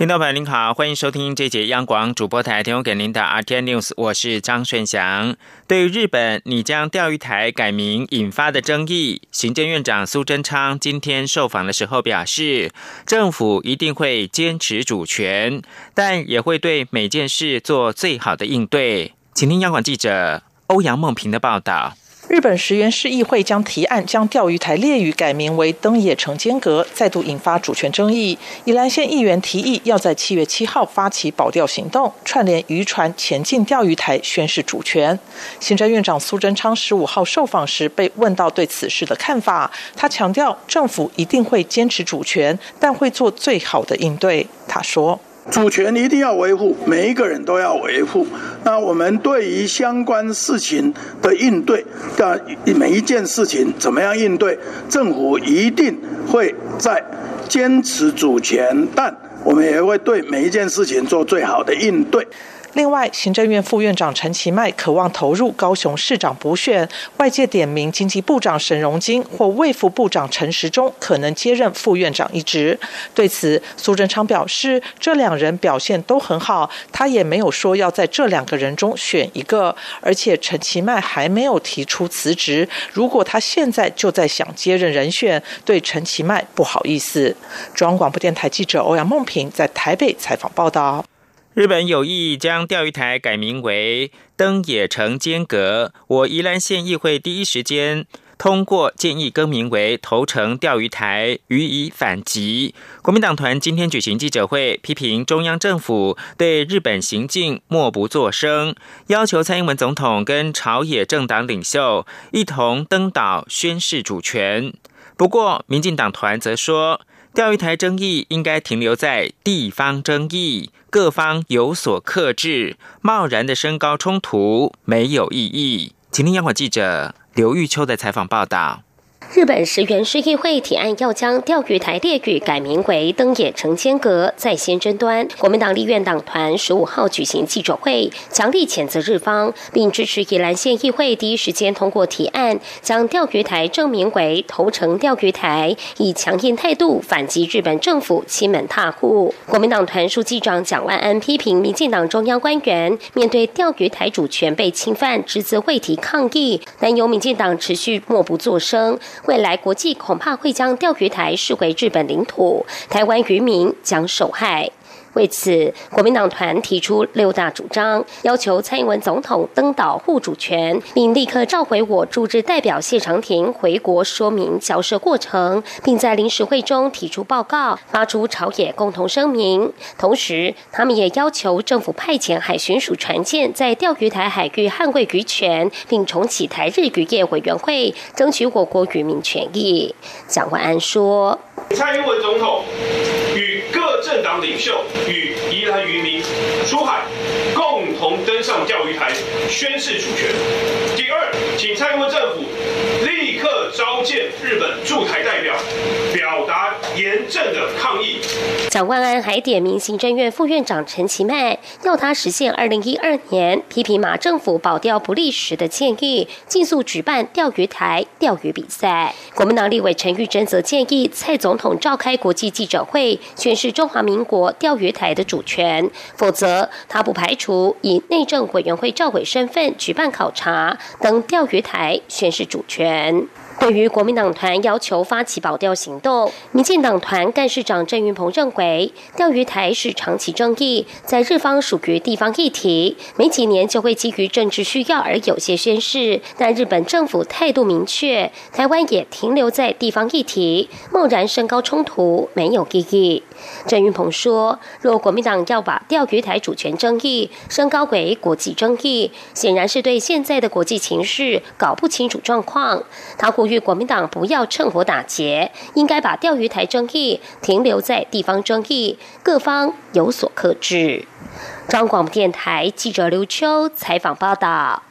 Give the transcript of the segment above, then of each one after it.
听众朋友您好，欢迎收听这节央广主播台提供给您的 RT News，我是张顺祥。对于日本拟将钓鱼台改名引发的争议，行政院长苏贞昌今天受访的时候表示，政府一定会坚持主权，但也会对每件事做最好的应对。请听央广记者欧阳梦平的报道。日本石原市议会将提案将钓鱼台列屿改名为登野城间阁，再度引发主权争议。宜兰县议员提议要在七月七号发起保钓行动，串联渔船前进钓鱼台，宣示主权。行政院长苏贞昌十五号受访时被问到对此事的看法，他强调政府一定会坚持主权，但会做最好的应对。他说。主权一定要维护，每一个人都要维护。那我们对于相关事情的应对，的每一件事情怎么样应对，政府一定会在坚持主权，但我们也会对每一件事情做最好的应对。另外，行政院副院长陈其迈渴望投入高雄市长补选，外界点名经济部长沈荣金或卫副部长陈时中可能接任副院长一职。对此，苏贞昌表示，这两人表现都很好，他也没有说要在这两个人中选一个。而且，陈其迈还没有提出辞职，如果他现在就在想接任人选，对陈其迈不好意思。中央广播电台记者欧阳梦平在台北采访报道。日本有意将钓鱼台改名为登野城间阁，我宜兰县议会第一时间通过建议更名为头城钓鱼台，予以反击。国民党团今天举行记者会，批评中央政府对日本行径默不作声，要求蔡英文总统跟朝野政党领袖一同登岛宣示主权。不过，民进党团则说。钓鱼台争议应该停留在地方争议，各方有所克制，贸然的升高冲突没有意义。请听央广记者刘玉秋的采访报道。日本石原市议会提案要将钓鱼台列屿改名为登野城间阁，在先争端。国民党立院党团十五号举行记者会，强力谴责日方，并支持宜兰县议会第一时间通过提案，将钓鱼台正名为头城钓鱼台，以强硬态度反击日本政府欺门踏户。国民党团书记长蒋万安批评民进党中央官员面对钓鱼台主权被侵犯，只字未提抗议，但由民进党持续默不作声。未来国际恐怕会将钓鱼台视为日本领土，台湾渔民将受害。为此，国民党团提出六大主张，要求蔡英文总统登岛护主权，并立刻召回我驻日代表谢长廷回国说明交涉过程，并在临时会中提出报告，发出朝野共同声明。同时，他们也要求政府派遣海巡署船舰在钓鱼台海域捍卫渔权，并重启台日渔业委员会，争取我国渔民权益。蒋万安说：“蔡英文总统与各政党领袖。”与宜兰渔民出海，共同登上钓鱼台，宣誓主权。第二，请蔡英文政府立刻召见日本驻台代表，表达严正的抗议。蒋万安还点名行政院副院长陈其迈，要他实现二零一二年批评马政府保钓不利时的建议，尽速举办钓鱼台钓鱼比赛。国民党立委陈玉珍则建议蔡总统召开国际记者会，宣示中华民国钓鱼台的主权，否则他不排除以内政委员会召委身份举办考察，登钓鱼台宣示主权。对于国民党团要求发起保钓行动，民进党团干事长郑云鹏认为，钓鱼台是长期争议，在日方属于地方议题，没几年就会基于政治需要而有些宣示。但日本政府态度明确，台湾也停留在地方议题，贸然升高冲突没有意义。郑云鹏说，若国民党要把钓鱼台主权争议升高为国际争议，显然是对现在的国际情势搞不清楚状况。他呼吁。国民党不要趁火打劫，应该把钓鱼台争议停留在地方争议，各方有所克制。中广电台记者刘秋采访报道。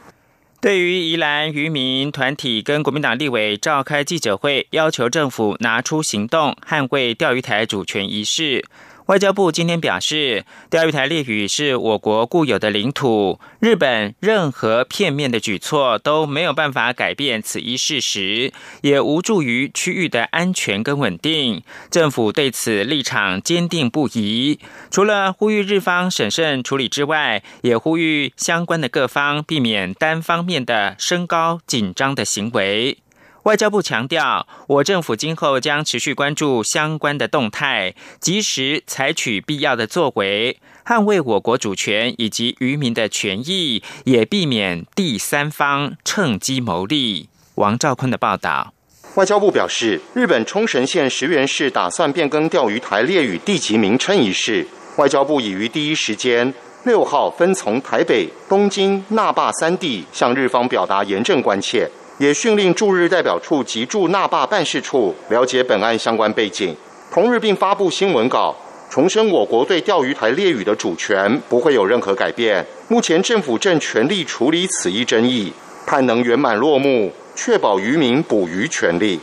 对于宜兰渔民团体跟国民党立委召开记者会，要求政府拿出行动捍卫钓鱼台主权一事。外交部今天表示，钓鱼台列屿是我国固有的领土，日本任何片面的举措都没有办法改变此一事实，也无助于区域的安全跟稳定。政府对此立场坚定不移。除了呼吁日方审慎处理之外，也呼吁相关的各方避免单方面的升高紧张的行为。外交部强调，我政府今后将持续关注相关的动态，及时采取必要的作为，捍卫我国主权以及渔民的权益，也避免第三方趁机牟利。王兆坤的报道。外交部表示，日本冲绳县石垣市打算变更钓鱼台列屿地级名称一事，外交部已于第一时间六号分从台北、东京、那霸三地向日方表达严正关切。也训令驻日代表处及驻那霸办事处了解本案相关背景，同日并发布新闻稿，重申我国对钓鱼台列屿的主权不会有任何改变。目前政府正全力处理此一争议，盼能圆满落幕，确保渔民捕鱼权利。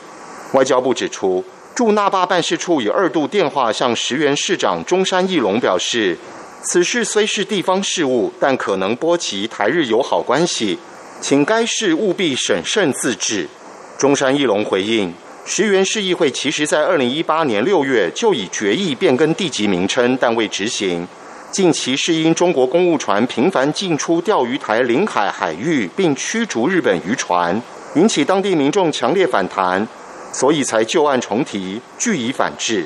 外交部指出，驻那霸办事处已二度电话向石原市长中山义隆表示，此事虽是地方事务，但可能波及台日友好关系。请该市务必审慎自治。中山义龙回应：石原市议会其实在二零一八年六月就已决议变更地级名称，但未执行。近期是因中国公务船频繁进出钓鱼台领海海域，并驱逐日本渔船，引起当地民众强烈反弹，所以才旧案重提，据以反制。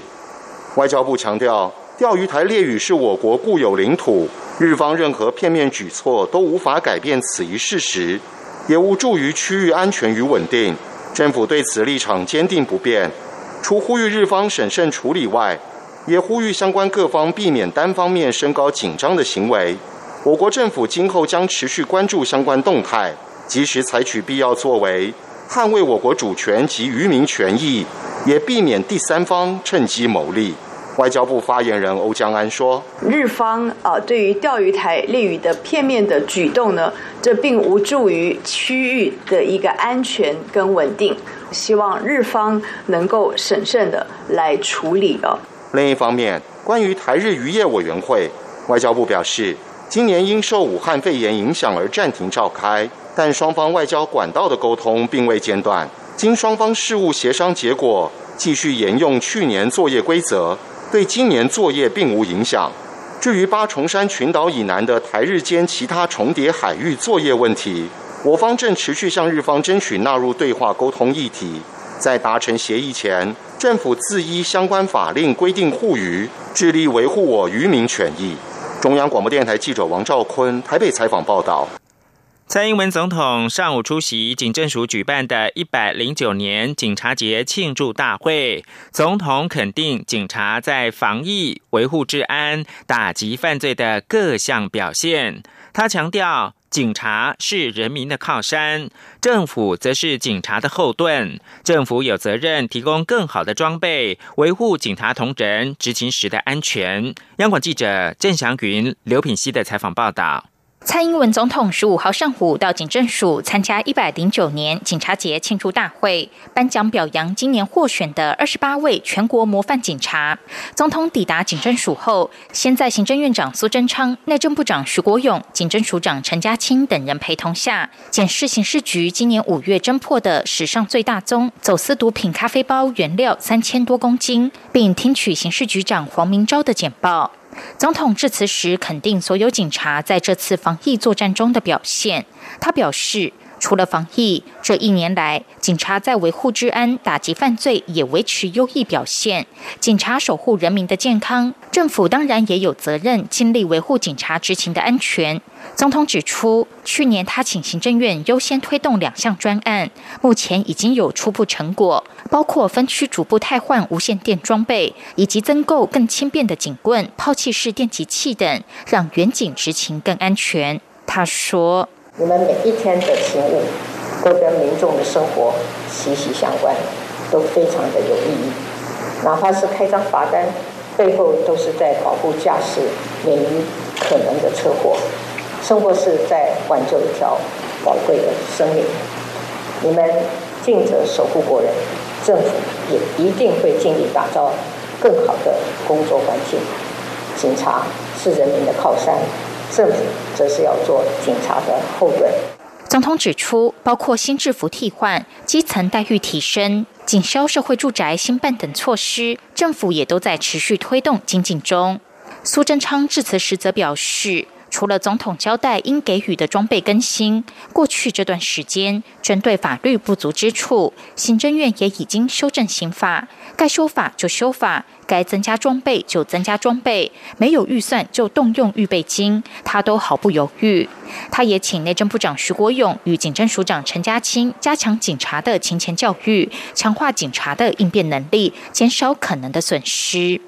外交部强调，钓鱼台列屿是我国固有领土。日方任何片面举措都无法改变此一事实，也无助于区域安全与稳定。政府对此立场坚定不变，除呼吁日方审慎处理外，也呼吁相关各方避免单方面升高紧张的行为。我国政府今后将持续关注相关动态，及时采取必要作为，捍卫我国主权及渔民权益，也避免第三方趁机牟利。外交部发言人欧江安说：“日方啊，对于钓鱼台列屿的片面的举动呢，这并无助于区域的一个安全跟稳定。希望日方能够审慎的来处理哦。”另一方面，关于台日渔业委员会，外交部表示，今年因受武汉肺炎影响而暂停召开，但双方外交管道的沟通并未间断。经双方事务协商结果，继续沿用去年作业规则。对今年作业并无影响。至于八重山群岛以南的台日间其他重叠海域作业问题，我方正持续向日方争取纳入对话沟通议题。在达成协议前，政府自依相关法令规定护渔，致力维护我渔民权益。中央广播电台记者王兆坤台北采访报道。蔡英文总统上午出席警政署举办的一百零九年警察节庆祝大会，总统肯定警察在防疫、维护治安、打击犯罪的各项表现。他强调，警察是人民的靠山，政府则是警察的后盾。政府有责任提供更好的装备，维护警察同仁执勤时的安全。央广记者郑祥云、刘品熙的采访报道。蔡英文总统十五号上午到警政署参加一百零九年警察节庆祝大会，颁奖表扬今年获选的二十八位全国模范警察。总统抵达警政署后，先在行政院长苏贞昌、内政部长徐国勇、警政署长陈家清等人陪同下，检视刑事局今年五月侦破的史上最大宗走私毒品咖啡包原料三千多公斤，并听取刑事局长黄明昭的简报。总统致辞时肯定所有警察在这次防疫作战中的表现。他表示，除了防疫，这一年来，警察在维护治安、打击犯罪也维持优异表现。警察守护人民的健康，政府当然也有责任尽力维护警察执勤的安全。总统指出，去年他请行政院优先推动两项专案，目前已经有初步成果，包括分区逐步汰换无线电装备，以及增购更轻便的警棍、抛弃式电击器等，让远警执勤更安全。他说：“你们每一天的勤务都跟民众的生活息息相关，都非常的有意义。哪怕是开张罚单，背后都是在保护驾驶免于可能的车祸。”生活是在挽救一条宝贵的生命，你们尽责守护国人，政府也一定会尽力打造更好的工作环境，警察是人民的靠山，政府则是要做警察的后盾。总统指出，包括新制服替换、基层待遇提升、紧销社会住宅新办等措施，政府也都在持续推动精进中。苏贞昌致辞时则表示。除了总统交代应给予的装备更新，过去这段时间针对法律不足之处，行政院也已经修正刑法，该修法就修法，该增加装备就增加装备，没有预算就动用预备金，他都毫不犹豫。他也请内政部长徐国勇与警政署长陈家清加强警察的勤前教育，强化警察的应变能力，减少可能的损失。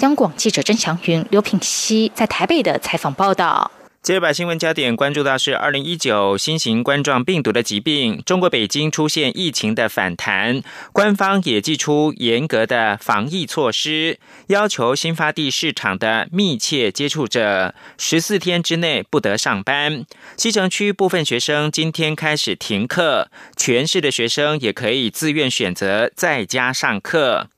央广记者曾祥云、刘品熙在台北的采访报道。接着把新闻焦点关注到是二零一九新型冠状病毒的疾病，中国北京出现疫情的反弹，官方也寄出严格的防疫措施，要求新发地市场的密切接触者十四天之内不得上班。西城区部分学生今天开始停课，全市的学生也可以自愿选择在家上课。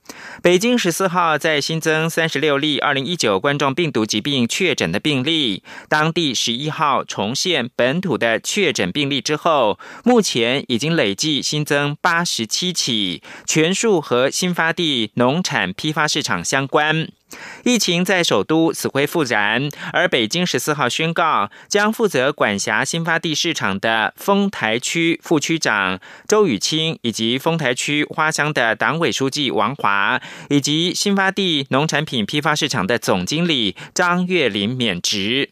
北京十四号在新增三十六例二零一九冠状病毒疾病确诊的病例，当地十一号重现本土的确诊病例之后，目前已经累计新增八十七起，全数和新发地农产批发市场相关。疫情在首都死灰复燃，而北京十四号宣告，将负责管辖新发地市场的丰台区副区长周雨清，以及丰台区花乡的党委书记王华，以及新发地农产品批发市场的总经理张月林免职。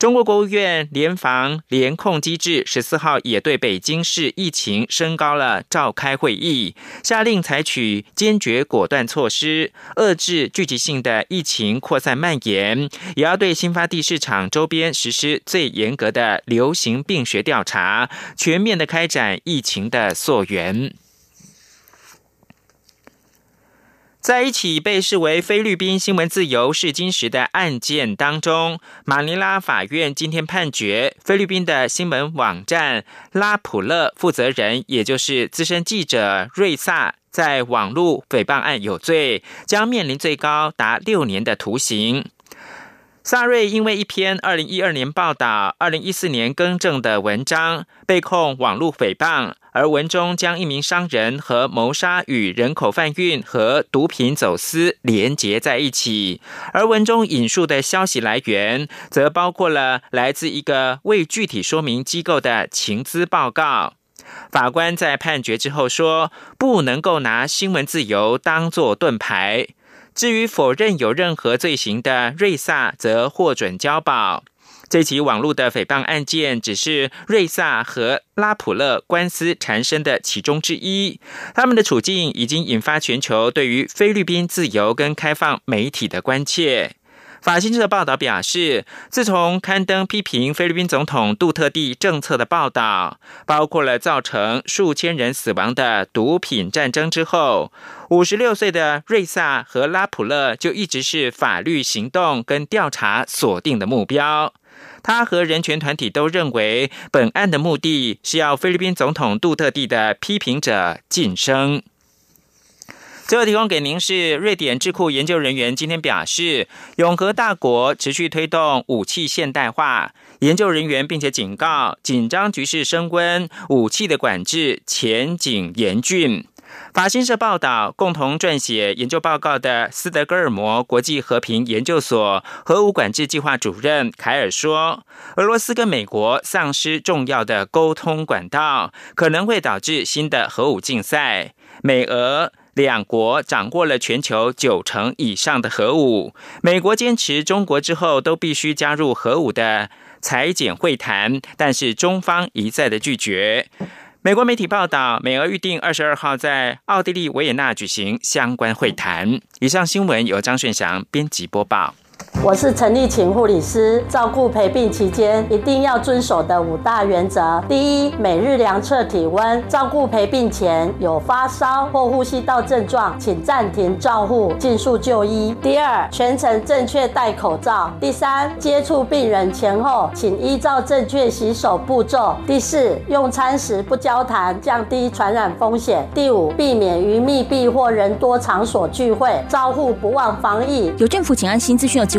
中国国务院联防联控机制十四号也对北京市疫情升高了召开会议，下令采取坚决果断措施，遏制聚集性的疫情扩散蔓延，也要对新发地市场周边实施最严格的流行病学调查，全面的开展疫情的溯源。在一起被视为菲律宾新闻自由试金石的案件当中，马尼拉法院今天判决，菲律宾的新闻网站拉普勒负责人，也就是资深记者瑞萨，在网络诽谤案有罪，将面临最高达六年的徒刑。萨瑞因为一篇二零一二年报道、二零一四年更正的文章，被控网络诽谤。而文中将一名商人和谋杀与人口贩运和毒品走私连结在一起，而文中引述的消息来源，则包括了来自一个未具体说明机构的情资报告。法官在判决之后说，不能够拿新闻自由当作盾牌。至于否认有任何罪行的瑞萨，则获准交保。这起网络的诽谤案件只是瑞萨和拉普勒官司缠身的其中之一，他们的处境已经引发全球对于菲律宾自由跟开放媒体的关切。法新社报道表示，自从刊登批评菲律宾总统杜特地政策的报道，包括了造成数千人死亡的毒品战争之后，五十六岁的瑞萨和拉普勒就一直是法律行动跟调查锁定的目标。他和人权团体都认为，本案的目的是要菲律宾总统杜特地的批评者晋升。最后提供给您是瑞典智库研究人员今天表示，永和大国持续推动武器现代化。研究人员并且警告，紧张局势升温，武器的管制前景严峻。法新社报道，共同撰写研究报告的斯德哥尔摩国际和平研究所核武管制计划主任凯尔说：“俄罗斯跟美国丧失重要的沟通管道，可能会导致新的核武竞赛。美俄两国掌握了全球九成以上的核武，美国坚持中国之后都必须加入核武的裁减会谈，但是中方一再的拒绝。”美国媒体报道，美俄预定二十二号在奥地利维也纳举行相关会谈。以上新闻由张顺祥编辑播报。我是陈立琴护理师，照顾陪病期间一定要遵守的五大原则：第一，每日量测体温；照顾陪病前有发烧或呼吸道症状，请暂停照护，尽速就医。第二，全程正确戴口罩。第三，接触病人前后，请依照正确洗手步骤。第四，用餐时不交谈，降低传染风险。第五，避免于密闭或人多场所聚会，照护不忘防疫。有政府请安心资讯有机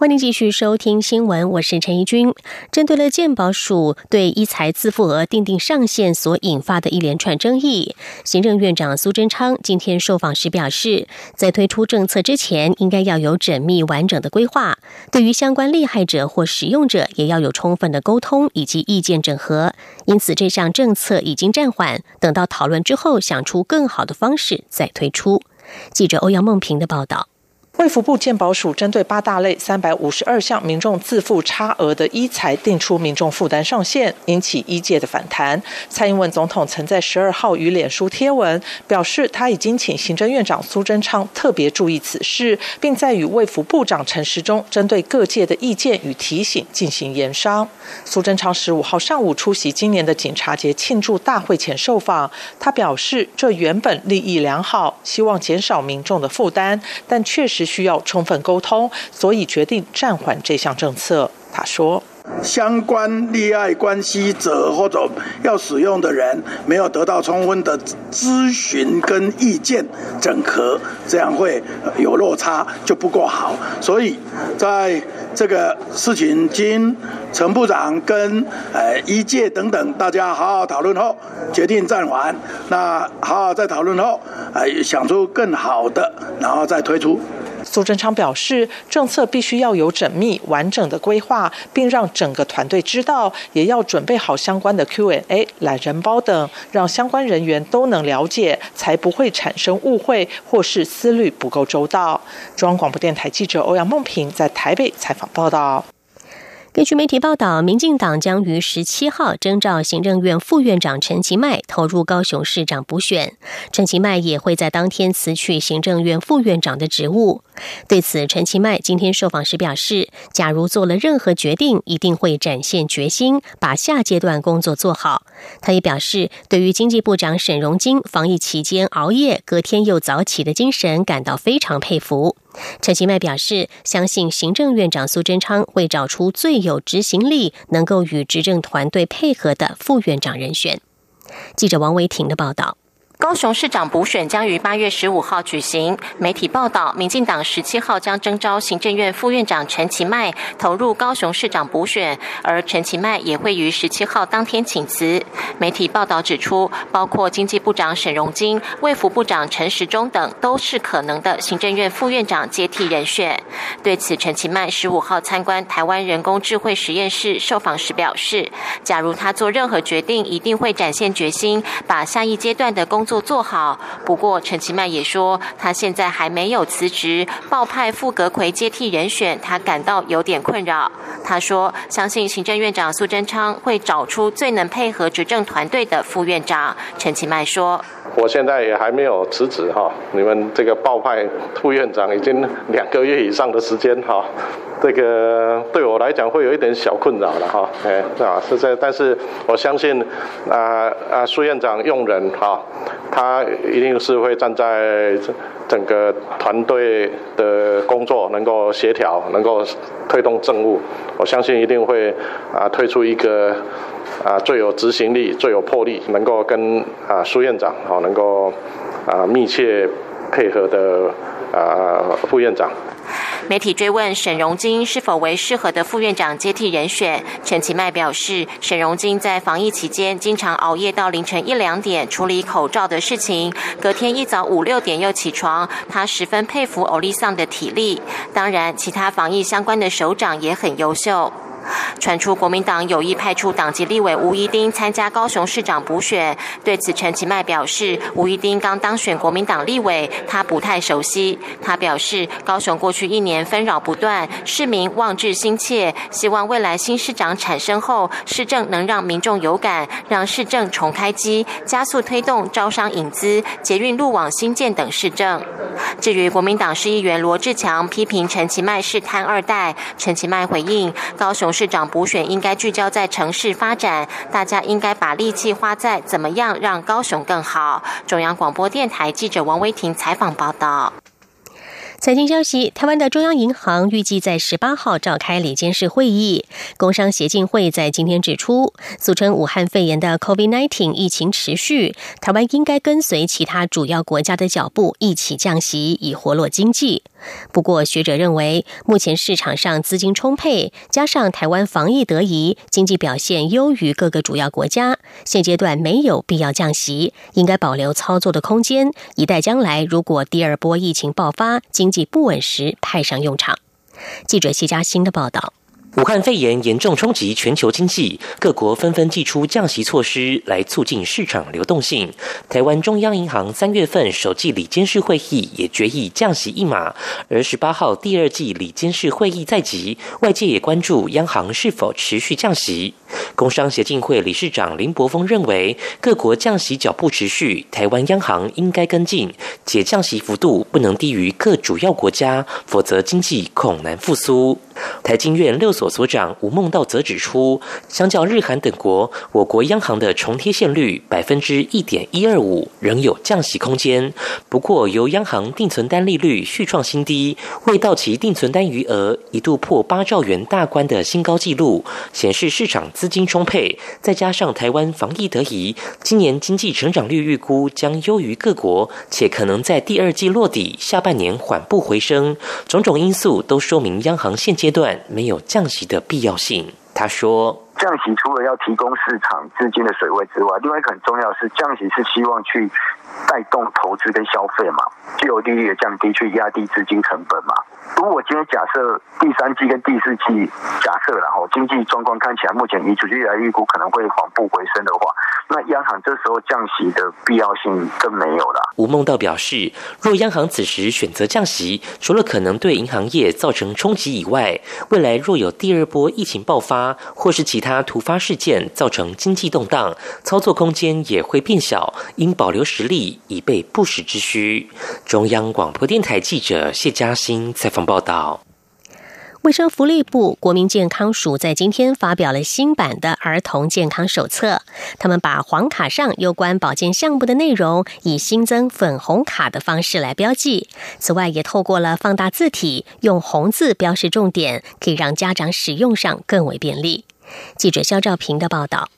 欢迎继续收听新闻，我是陈怡君。针对了健保署对一财自付额定定上限所引发的一连串争议，行政院长苏贞昌今天受访时表示，在推出政策之前，应该要有缜密完整的规划，对于相关利害者或使用者，也要有充分的沟通以及意见整合。因此，这项政策已经暂缓，等到讨论之后，想出更好的方式再推出。记者欧阳梦平的报道。卫福部健保署针对八大类三百五十二项民众自付差额的医财定出民众负担上限，引起医界的反弹。蔡英文总统曾在十二号与脸书贴文表示，他已经请行政院长苏贞昌特别注意此事，并在与卫福部长陈时中针对各界的意见与提醒进行研商。苏贞昌十五号上午出席今年的警察节庆祝大会前受访，他表示，这原本利益良好，希望减少民众的负担，但确实。需要充分沟通，所以决定暂缓这项政策。他说：“相关利害关系者或者要使用的人没有得到充分的咨询跟意见整合，这样会有落差，就不够好。所以在这个事情经陈部长跟呃医界等等大家好好讨论后，决定暂缓。那好好再讨论后，呃想出更好的，然后再推出。”苏贞昌表示，政策必须要有缜密完整的规划，并让整个团队知道，也要准备好相关的 Q&A、懒人包等，让相关人员都能了解，才不会产生误会或是思虑不够周到。中央广播电台记者欧阳梦平在台北采访报道。根据媒体报道，民进党将于十七号征召行政院副院长陈其迈投入高雄市长补选，陈其迈也会在当天辞去行政院副院长的职务。对此，陈其迈今天受访时表示，假如做了任何决定，一定会展现决心，把下阶段工作做好。他也表示，对于经济部长沈荣金防疫期间熬夜、隔天又早起的精神，感到非常佩服。陈其迈表示，相信行政院长苏贞昌会找出最有执行力、能够与执政团队配合的副院长人选。记者王维婷的报道。高雄市长补选将于八月十五号举行。媒体报道，民进党十七号将征召行政院副院长陈其迈投入高雄市长补选，而陈其迈也会于十七号当天请辞。媒体报道指出，包括经济部长沈荣金、卫福部长陈时中等，都是可能的行政院副院长接替人选。对此，陈其迈十五号参观台湾人工智慧实验室受访时表示，假如他做任何决定，一定会展现决心，把下一阶段的工做做好。不过，陈其迈也说，他现在还没有辞职，报派傅格奎接替人选，他感到有点困扰。他说，相信行政院长苏贞昌会找出最能配合执政团队的副院长。陈其迈说。我现在也还没有辞职哈，你们这个报派副院长已经两个月以上的时间哈，这个对我来讲会有一点小困扰了哈，哎，啊是这，但是我相信啊啊苏院长用人哈，他一定是会站在整个团队的工作能够协调，能够推动政务，我相信一定会啊推出一个。啊，最有执行力、最有魄力，能够跟啊苏院长啊能够啊密切配合的啊副院长。媒体追问沈荣金是否为适合的副院长接替人选，陈其迈表示，沈荣金在防疫期间经常熬夜到凌晨一两点处理口罩的事情，隔天一早五六点又起床，他十分佩服欧丽桑的体力。当然，其他防疫相关的首长也很优秀。传出国民党有意派出党籍立委吴一丁参加高雄市长补选，对此陈其迈表示，吴一丁刚当选国民党立委，他不太熟悉。他表示，高雄过去一年纷扰不断，市民望志心切，希望未来新市长产生后，市政能让民众有感，让市政重开机，加速推动招商引资、捷运路网新建等市政。至于国民党市议员罗志强批评陈其迈是贪二代，陈其迈回应，高雄。市长补选应该聚焦在城市发展，大家应该把力气花在怎么样让高雄更好。中央广播电台记者王威婷采访报道。财经消息：台湾的中央银行预计在十八号召开理监事会议。工商协进会在今天指出，俗称武汉肺炎的 COVID-19 疫情持续，台湾应该跟随其他主要国家的脚步，一起降息，以活络经济。不过，学者认为，目前市场上资金充沛，加上台湾防疫得宜，经济表现优于各个主要国家，现阶段没有必要降息，应该保留操作的空间，以待将来如果第二波疫情爆发、经济不稳时派上用场。记者谢嘉欣的报道。武汉肺炎严重冲击全球经济，各国纷纷祭出降息措施来促进市场流动性。台湾中央银行三月份首季理监事会议也决议降息一码，而十八号第二季理监事会议在即，外界也关注央行是否持续降息。工商协进会理事长林柏峰认为，各国降息脚步持续，台湾央行应该跟进，且降息幅度不能低于各主要国家，否则经济恐难复苏。台经院六所所长吴孟道则指出，相较日韩等国，我国央行的重贴现率百分之一点一二五，仍有降息空间。不过，由央行定存单利率续创新低，未到期定存单余额一度破八兆元大关的新高纪录，显示市场资金充沛。再加上台湾防疫得宜，今年经济成长率预估将优于各国，且可能在第二季落底，下半年缓步回升。种种因素都说明央行现阶段没有降息的必要性，他说。降息除了要提供市场资金的水位之外，另外一个很重要的是降息是希望去带动投资跟消费嘛，既有利率的降低去压低资金成本嘛。如果今天假设第三季跟第四季假设然后经济状况看起来目前以主力来预估可能会缓步回升的话，那央行这时候降息的必要性更没有了。吴梦道表示，若央行此时选择降息，除了可能对银行业造成冲击以外，未来若有第二波疫情爆发或是其他。他突发事件造成经济动荡，操作空间也会变小，应保留实力以备不时之需。中央广播电台记者谢嘉欣采访报道。卫生福利部国民健康署在今天发表了新版的儿童健康手册，他们把黄卡上有关保健项目的内容以新增粉红卡的方式来标记。此外，也透过了放大字体，用红字标示重点，可以让家长使用上更为便利。记者肖兆平的报道。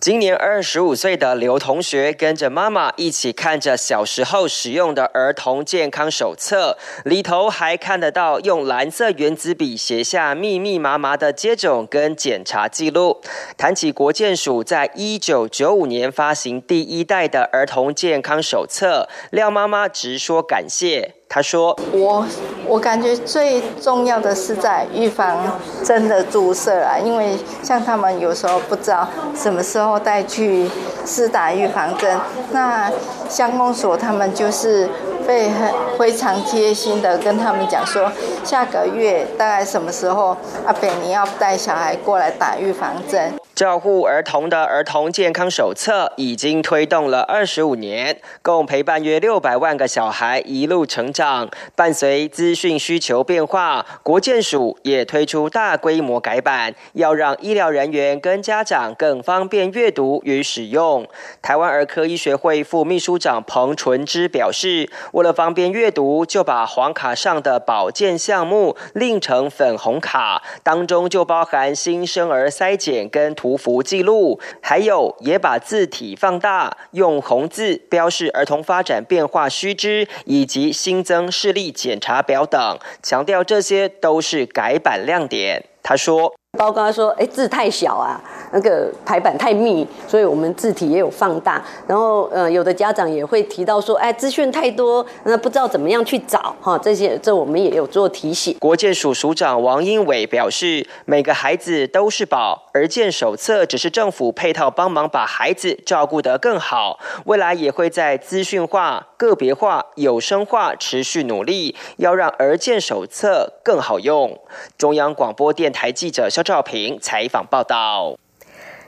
今年二十五岁的刘同学跟着妈妈一起看着小时候使用的儿童健康手册，里头还看得到用蓝色圆珠笔写下密密麻麻的接种跟检查记录。谈起国健署在一九九五年发行第一代的儿童健康手册，廖妈妈直说感谢。他说：“我我感觉最重要的是在预防针的注射啊，因为像他们有时候不知道什么时候带去施打预防针，那乡公所他们就是会很非常贴心的跟他们讲说，下个月大概什么时候阿北你要带小孩过来打预防针。”照护儿童的儿童健康手册已经推动了二十五年，共陪伴约六百万个小孩一路成长。伴随资讯需求变化，国健署也推出大规模改版，要让医疗人员跟家长更方便阅读与使用。台湾儿科医学会副秘书长彭纯之表示，为了方便阅读，就把黄卡上的保健项目另成粉红卡，当中就包含新生儿筛检跟。图符记录，还有也把字体放大，用红字标示儿童发展变化须知，以及新增视力检查表等，强调这些都是改版亮点。他说。包括说，哎，字太小啊，那个排版太密，所以我们字体也有放大。然后，呃，有的家长也会提到说，哎，资讯太多，那不知道怎么样去找哈。这些，这我们也有做提醒。国建署署长王英伟表示，每个孩子都是宝，而建手册只是政府配套帮忙把孩子照顾得更好。未来也会在资讯化、个别化、有声化持续努力，要让儿建手册更好用。中央广播电台记者肖。赵平采访报道。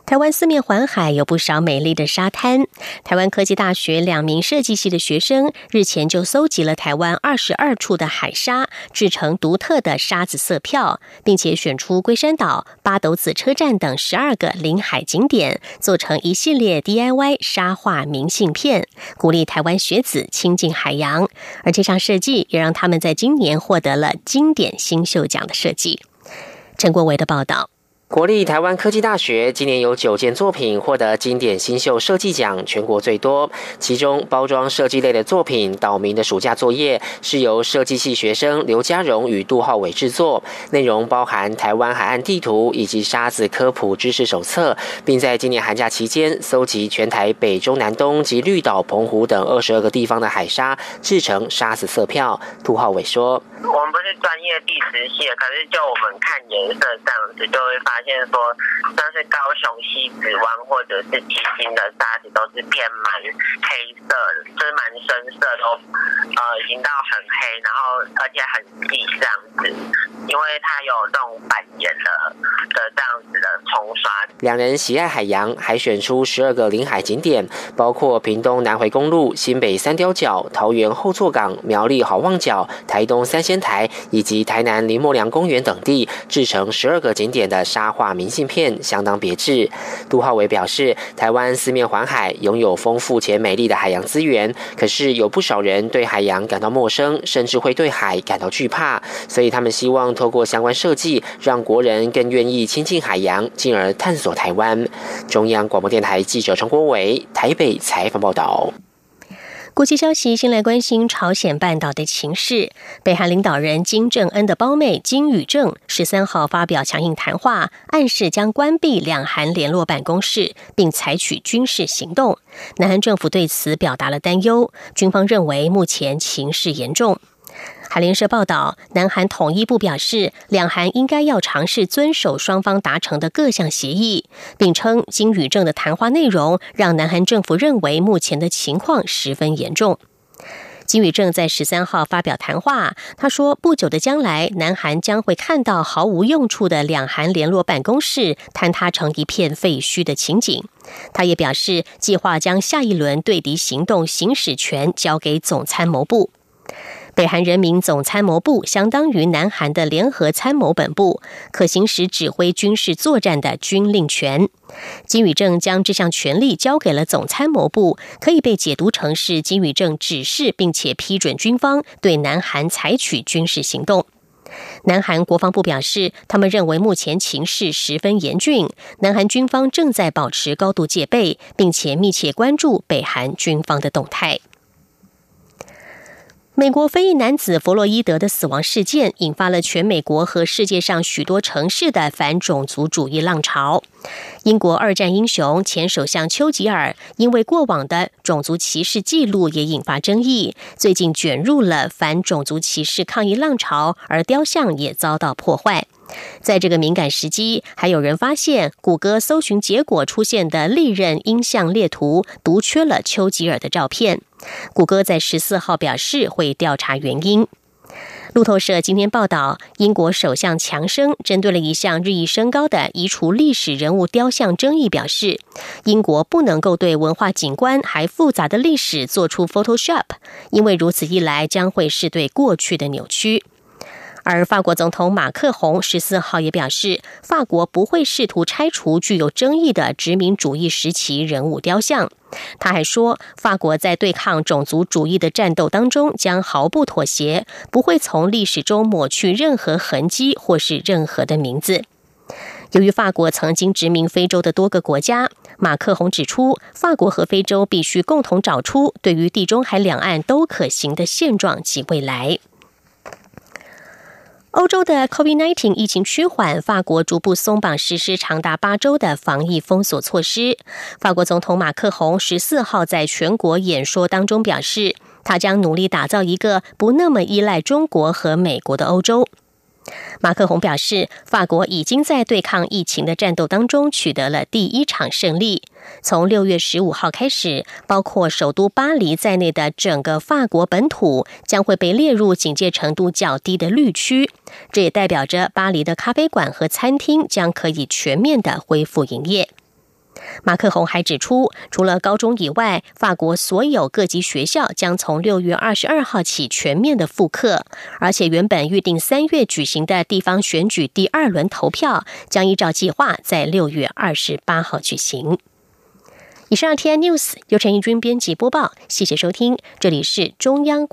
台湾四面环海，有不少美丽的沙滩。台湾科技大学两名设计系的学生日前就搜集了台湾二十二处的海沙，制成独特的沙子色票，并且选出龟山岛、八斗子车站等十二个临海景点，做成一系列 DIY 沙画明信片，鼓励台湾学子亲近海洋。而这项设计也让他们在今年获得了经典新秀奖的设计。陈国维的报道。国立台湾科技大学今年有九件作品获得经典新秀设计奖，全国最多。其中包装设计类的作品《岛民的暑假作业》是由设计系学生刘家荣与杜浩伟制作，内容包含台湾海岸地图以及沙子科普知识手册，并在今年寒假期间搜集全台北中南东及绿岛、澎湖等二十二个地方的海沙，制成沙子色票。杜浩伟说：“是专业地质系，可是就我们看颜色这样子，就会发。”现说，像是高雄西子湾或者是基金的沙子都是变蛮黑色的，就是蛮深色的，都呃已经到很黑，然后而且很细这样子，因为它有这种板岩的的这样子的冲刷。两人喜爱海洋，还选出十二个临海景点，包括屏东南回公路、新北三雕角、桃园后座港、苗栗好望角、台东三仙台以及台南林默良公园等地，制成十二个景点的沙。画明信片相当别致。杜浩伟表示，台湾四面环海，拥有丰富且美丽的海洋资源。可是有不少人对海洋感到陌生，甚至会对海感到惧怕。所以他们希望透过相关设计，让国人更愿意亲近海洋，进而探索台湾。中央广播电台记者陈国伟台北采访报道。国际消息，先来关心朝鲜半岛的情势。北韩领导人金正恩的胞妹金宇正十三号发表强硬谈话，暗示将关闭两韩联络办公室，并采取军事行动。南韩政府对此表达了担忧，军方认为目前情势严重。韩联社报道，南韩统一部表示，两韩应该要尝试遵守双方达成的各项协议，并称金宇正的谈话内容让南韩政府认为目前的情况十分严重。金宇正在十三号发表谈话，他说，不久的将来，南韩将会看到毫无用处的两韩联络办公室坍塌成一片废墟的情景。他也表示，计划将下一轮对敌行动行使权交给总参谋部。北韩人民总参谋部相当于南韩的联合参谋本部，可行使指挥军事作战的军令权。金宇正将这项权力交给了总参谋部，可以被解读成是金宇正指示并且批准军方对南韩采取军事行动。南韩国防部表示，他们认为目前情势十分严峻，南韩军方正在保持高度戒备，并且密切关注北韩军方的动态。美国非裔男子弗洛伊德的死亡事件，引发了全美国和世界上许多城市的反种族主义浪潮。英国二战英雄前首相丘吉尔，因为过往的种族歧视记录也引发争议，最近卷入了反种族歧视抗议浪潮，而雕像也遭到破坏。在这个敏感时机，还有人发现谷歌搜寻结果出现的历任音像列图独缺了丘吉尔的照片。谷歌在十四号表示会调查原因。路透社今天报道，英国首相强生针对了一项日益升高的移除历史人物雕像争议表示，英国不能够对文化景观还复杂的历史做出 Photoshop，因为如此一来将会是对过去的扭曲。而法国总统马克宏十四号也表示，法国不会试图拆除具有争议的殖民主义时期人物雕像。他还说，法国在对抗种族主义的战斗当中将毫不妥协，不会从历史中抹去任何痕迹或是任何的名字。由于法国曾经殖民非洲的多个国家，马克宏指出，法国和非洲必须共同找出对于地中海两岸都可行的现状及未来。欧洲的 COVID-19 疫情趋缓，法国逐步松绑实施长达八周的防疫封锁措施。法国总统马克宏十四号在全国演说当中表示，他将努力打造一个不那么依赖中国和美国的欧洲。马克宏表示，法国已经在对抗疫情的战斗当中取得了第一场胜利。从六月十五号开始，包括首都巴黎在内的整个法国本土将会被列入警戒程度较低的绿区。这也代表着巴黎的咖啡馆和餐厅将可以全面的恢复营业。马克宏还指出，除了高中以外，法国所有各级学校将从六月二十二号起全面的复课，而且原本预定三月举行的地方选举第二轮投票，将依照计划在六月二十八号举行。以上 T I News 由陈义军编辑播报，谢谢收听，这里是中央。